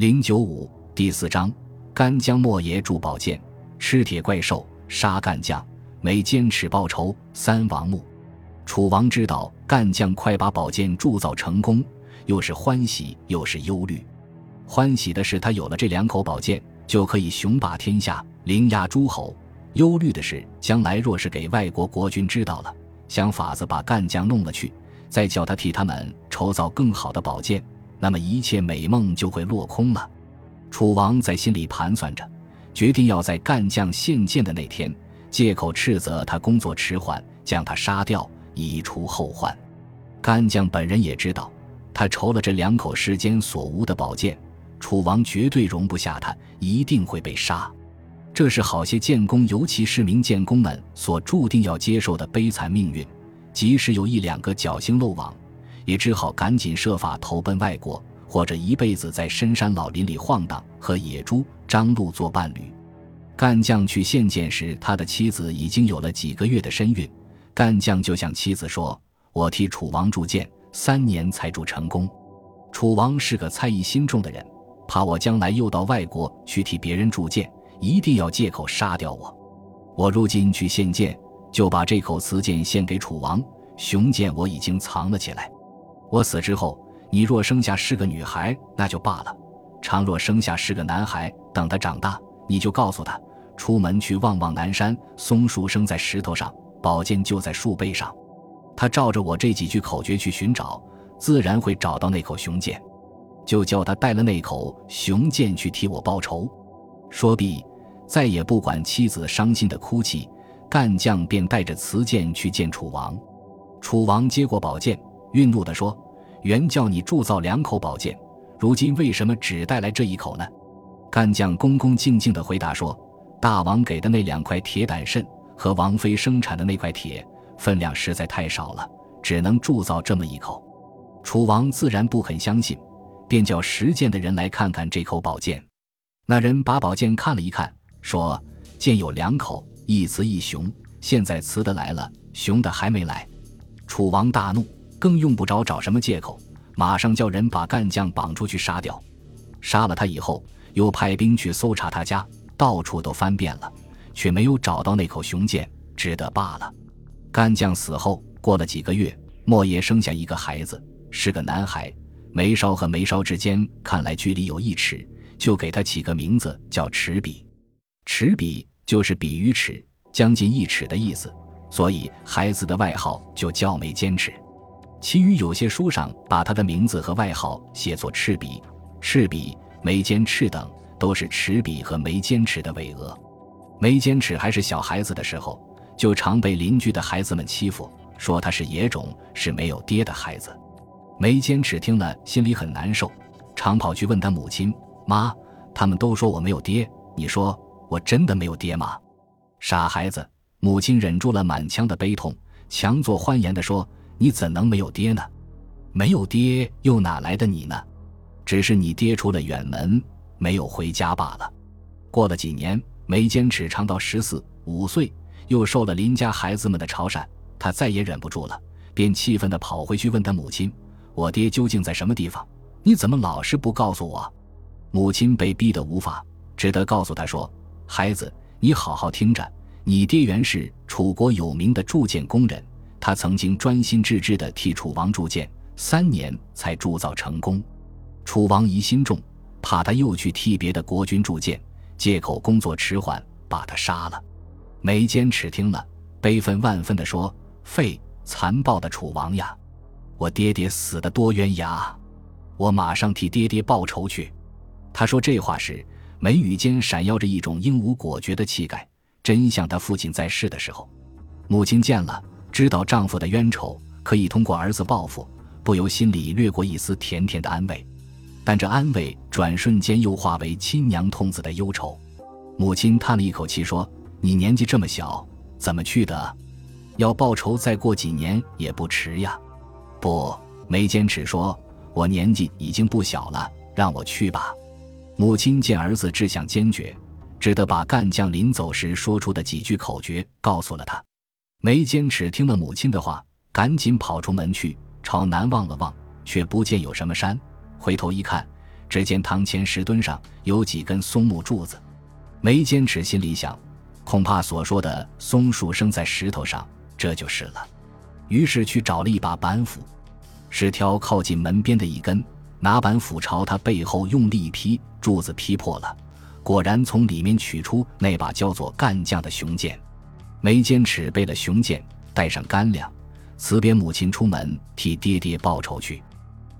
零九五第四章，干将莫邪铸宝剑，吃铁怪兽，杀干将，没坚持报仇。三王墓，楚王知道干将快把宝剑铸造成功，又是欢喜又是忧虑。欢喜的是他有了这两口宝剑，就可以雄霸天下，凌压诸侯；忧虑的是将来若是给外国国君知道了，想法子把干将弄了去，再叫他替他们筹造更好的宝剑。那么一切美梦就会落空了。楚王在心里盘算着，决定要在干将献剑的那天，借口斥责他工作迟缓，将他杀掉，以除后患。干将本人也知道，他筹了这两口世间所无的宝剑，楚王绝对容不下他，一定会被杀。这是好些剑工，尤其是名剑工们所注定要接受的悲惨命运。即使有一两个侥幸漏网。也只好赶紧设法投奔外国，或者一辈子在深山老林里晃荡，和野猪、张禄做伴侣。干将去献剑时，他的妻子已经有了几个月的身孕。干将就向妻子说：“我替楚王铸剑，三年才铸成功。楚王是个猜疑心重的人，怕我将来又到外国去替别人铸剑，一定要借口杀掉我。我如今去献剑，就把这口瓷剑献给楚王。雄剑我已经藏了起来。”我死之后，你若生下是个女孩，那就罢了；常若生下是个男孩，等他长大，你就告诉他，出门去望望南山，松树生在石头上，宝剑就在树背上。他照着我这几句口诀去寻找，自然会找到那口雄剑。就叫他带了那口雄剑去替我报仇。说毕，再也不管妻子伤心的哭泣，干将便带着雌剑去见楚王。楚王接过宝剑。愠怒地说：“原叫你铸造两口宝剑，如今为什么只带来这一口呢？”干将恭恭敬敬地回答说：“大王给的那两块铁胆肾和王妃生产的那块铁分量实在太少了，只能铸造这么一口。”楚王自然不肯相信，便叫识剑的人来看看这口宝剑。那人把宝剑看了一看，说：“剑有两口，一雌一雄，现在雌的来了，雄的还没来。”楚王大怒。更用不着找什么借口，马上叫人把干将绑出去杀掉。杀了他以后，又派兵去搜查他家，到处都翻遍了，却没有找到那口雄剑，只得罢了。干将死后，过了几个月，莫邪生下一个孩子，是个男孩，眉梢和眉梢之间看来距离有一尺，就给他起个名字叫尺比。尺比就是比鱼尺，将近一尺的意思，所以孩子的外号就叫眉间尺。其余有些书上把他的名字和外号写作赤笔、赤笔、眉间赤等，都是赤笔和眉间尺的伪讹。眉间尺还是小孩子的时候，就常被邻居的孩子们欺负，说他是野种，是没有爹的孩子。眉间尺听了心里很难受，常跑去问他母亲：“妈，他们都说我没有爹，你说我真的没有爹吗？”傻孩子，母亲忍住了满腔的悲痛，强作欢颜地说。你怎能没有爹呢？没有爹又哪来的你呢？只是你爹出了远门，没有回家罢了。过了几年，眉间尺长到十四五岁，又受了邻家孩子们的嘲讪，他再也忍不住了，便气愤地跑回去问他母亲：“我爹究竟在什么地方？你怎么老是不告诉我？”母亲被逼得无法，只得告诉他说：“孩子，你好好听着，你爹原是楚国有名的铸剑工人。”他曾经专心致志地替楚王铸剑，三年才铸造成功。楚王疑心重，怕他又去替别的国君铸剑，借口工作迟缓，把他杀了。眉间尺听了，悲愤万分地说：“废，残暴的楚王呀！我爹爹死的多冤呀！我马上替爹爹报仇去。”他说这话时，眉宇间闪耀着一种英武果决的气概，真像他父亲在世的时候。母亲见了。知道丈夫的冤仇可以通过儿子报复，不由心里掠过一丝甜甜的安慰，但这安慰转瞬间又化为亲娘痛子的忧愁。母亲叹了一口气说：“你年纪这么小，怎么去的？要报仇，再过几年也不迟呀。”不，没坚持说：“我年纪已经不小了，让我去吧。”母亲见儿子志向坚决，只得把干将临走时说出的几句口诀告诉了他。眉坚尺听了母亲的话，赶紧跑出门去，朝南望了望，却不见有什么山。回头一看，只见堂前石墩上有几根松木柱子。梅坚持心里想，恐怕所说的松树生在石头上，这就是了。于是去找了一把板斧，是挑靠近门边的一根，拿板斧朝他背后用力一劈，柱子劈破了，果然从里面取出那把叫做干将的雄剑。眉坚持背了雄剑，带上干粮，辞别母亲，出门替爹爹报仇去。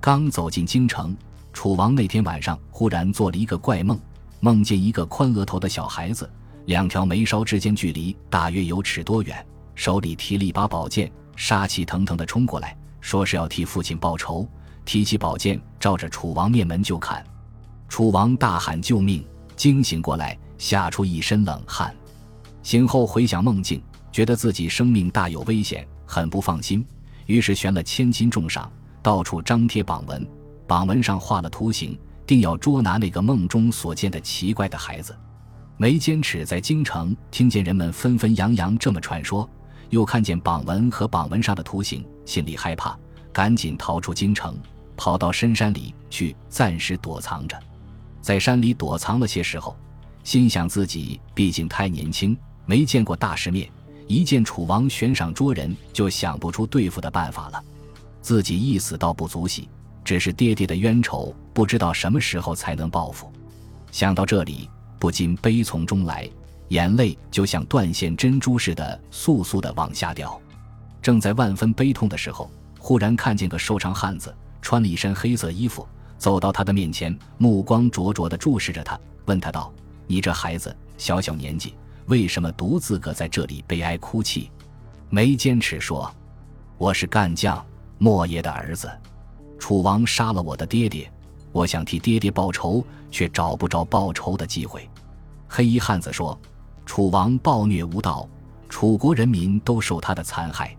刚走进京城，楚王那天晚上忽然做了一个怪梦，梦见一个宽额头的小孩子，两条眉梢之间距离大约有尺多远，手里提了一把宝剑，杀气腾腾地冲过来，说是要替父亲报仇。提起宝剑，照着楚王面门就砍。楚王大喊救命，惊醒过来，吓出一身冷汗。醒后回想梦境，觉得自己生命大有危险，很不放心，于是悬了千斤重赏，到处张贴榜文，榜文上画了图形，定要捉拿那个梦中所见的奇怪的孩子。梅坚尺在京城听见人们纷纷扬扬这么传说，又看见榜文和榜文上的图形，心里害怕，赶紧逃出京城，跑到深山里去暂时躲藏着。在山里躲藏了些时候，心想自己毕竟太年轻。没见过大世面，一见楚王悬赏捉人，就想不出对付的办法了。自己一死倒不足惜，只是爹爹的冤仇，不知道什么时候才能报复。想到这里，不禁悲从中来，眼泪就像断线珍珠似的簌簌的往下掉。正在万分悲痛的时候，忽然看见个瘦长汉子，穿了一身黑色衣服，走到他的面前，目光灼灼的注视着他，问他道：“你这孩子小小年纪。”为什么独自个在这里悲哀哭泣？梅坚持说：“我是干将莫邪的儿子，楚王杀了我的爹爹，我想替爹爹报仇，却找不着报仇的机会。”黑衣汉子说：“楚王暴虐无道，楚国人民都受他的残害，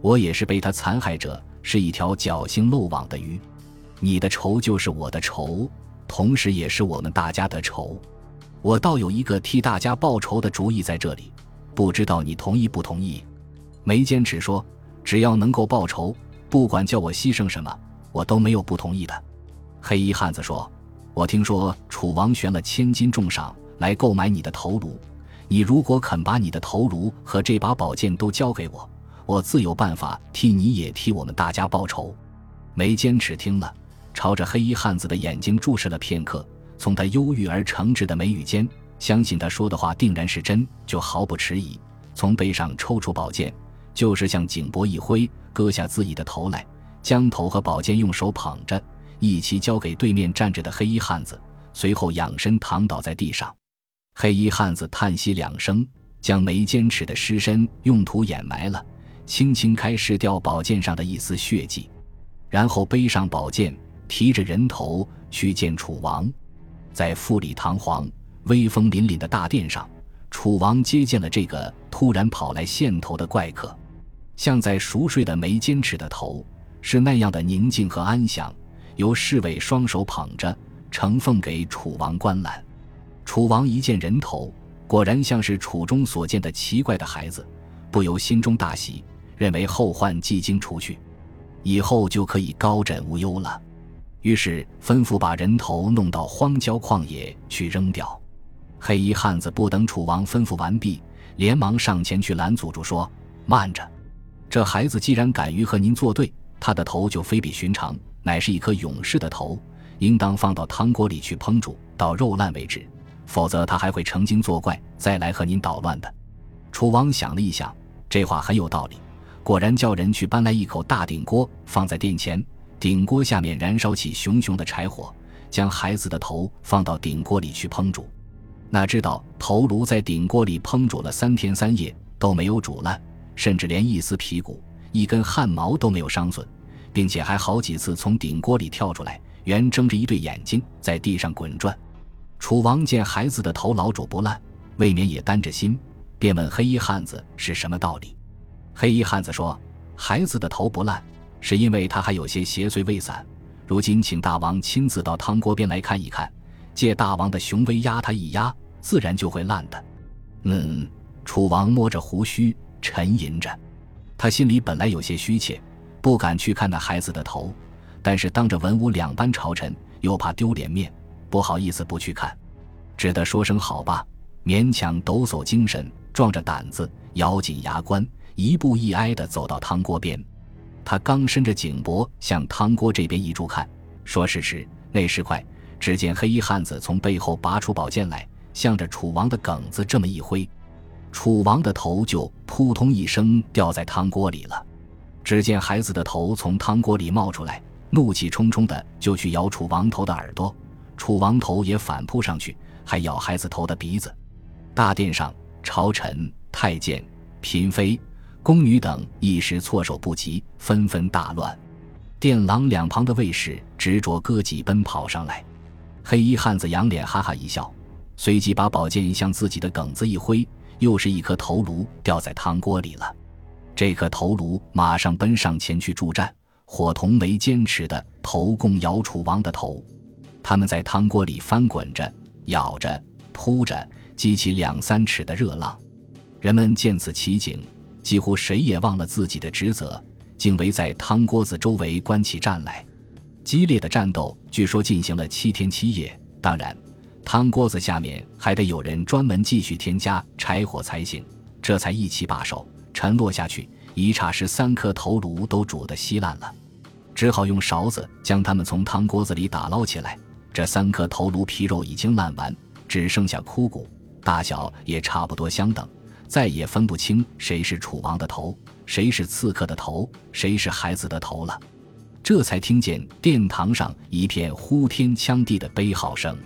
我也是被他残害者，是一条侥幸漏网的鱼。你的仇就是我的仇，同时也是我们大家的仇。”我倒有一个替大家报仇的主意在这里，不知道你同意不同意？梅坚持说：“只要能够报仇，不管叫我牺牲什么，我都没有不同意的。”黑衣汉子说：“我听说楚王悬了千金重赏来购买你的头颅，你如果肯把你的头颅和这把宝剑都交给我，我自有办法替你也替我们大家报仇。”梅坚持听了，朝着黑衣汉子的眼睛注视了片刻。从他忧郁而诚挚的眉宇间，相信他说的话定然是真，就毫不迟疑，从背上抽出宝剑，就是向颈脖一挥，割下自己的头来，将头和宝剑用手捧着，一齐交给对面站着的黑衣汉子，随后仰身躺倒在地上。黑衣汉子叹息两声，将眉间尺的尸身用土掩埋了，轻轻开拭掉宝剑上的一丝血迹，然后背上宝剑，提着人头去见楚王。在富丽堂皇、威风凛凛的大殿上，楚王接见了这个突然跑来献头的怪客。像在熟睡的眉坚持的头是那样的宁静和安详，由侍卫双手捧着，呈奉给楚王观览。楚王一见人头，果然像是楚中所见的奇怪的孩子，不由心中大喜，认为后患既经除去，以后就可以高枕无忧了。于是吩咐把人头弄到荒郊旷野去扔掉。黑衣汉子不等楚王吩咐完毕，连忙上前去拦阻住，说：“慢着，这孩子既然敢于和您作对，他的头就非比寻常，乃是一颗勇士的头，应当放到汤锅里去烹煮，到肉烂为止。否则他还会成精作怪，再来和您捣乱的。”楚王想了一想，这话很有道理，果然叫人去搬来一口大鼎锅，放在殿前。鼎锅下面燃烧起熊熊的柴火，将孩子的头放到鼎锅里去烹煮。哪知道头颅在鼎锅里烹煮了三天三夜都没有煮烂，甚至连一丝皮骨、一根汗毛都没有伤损，并且还好几次从鼎锅里跳出来，圆睁着一对眼睛在地上滚转。楚王见孩子的头老煮不烂，未免也担着心，便问黑衣汉子是什么道理。黑衣汉子说：“孩子的头不烂。”是因为他还有些邪祟未散，如今请大王亲自到汤锅边来看一看，借大王的雄威压他一压，自然就会烂的。嗯，楚王摸着胡须沉吟着，他心里本来有些虚怯，不敢去看那孩子的头，但是当着文武两班朝臣，又怕丢脸面，不好意思不去看，只得说声好吧，勉强抖擞精神，壮着胆子，咬紧牙关，一步一挨地走到汤锅边。他刚伸着颈脖向汤锅这边一注看，说时迟，那时快，只见黑衣汉子从背后拔出宝剑来，向着楚王的梗子这么一挥，楚王的头就扑通一声掉在汤锅里了。只见孩子的头从汤锅里冒出来，怒气冲冲的就去咬楚王头的耳朵，楚王头也反扑上去，还咬孩子头的鼻子。大殿上，朝臣、太监、嫔妃、宫女等一时措手不及，纷纷大乱。殿廊两旁的卫士执着戈戟奔跑上来，黑衣汉子仰脸哈哈一笑，随即把宝剑向自己的梗子一挥，又是一颗头颅掉在汤锅里了。这颗头颅马上奔上前去助战，伙同为坚持的头共咬楚王的头。他们在汤锅里翻滚着、咬着、扑着，激起两三尺的热浪。人们见此奇景，几乎谁也忘了自己的职责，竟围在汤锅子周围观起战来。激烈的战斗据说进行了七天七夜，当然，汤锅子下面还得有人专门继续添加柴火才行，这才一起把守。沉落下去，一霎时，三颗头颅都煮得稀烂了，只好用勺子将它们从汤锅子里打捞起来。这三颗头颅皮肉已经烂完，只剩下枯骨，大小也差不多相等，再也分不清谁是楚王的头，谁是刺客的头，谁是孩子的头了。这才听见殿堂上一片呼天抢地的悲号声，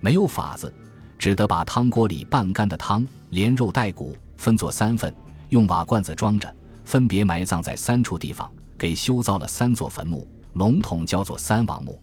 没有法子，只得把汤锅里半干的汤连肉带骨分作三份。用瓦罐子装着，分别埋葬在三处地方，给修造了三座坟墓，笼统叫做三王墓。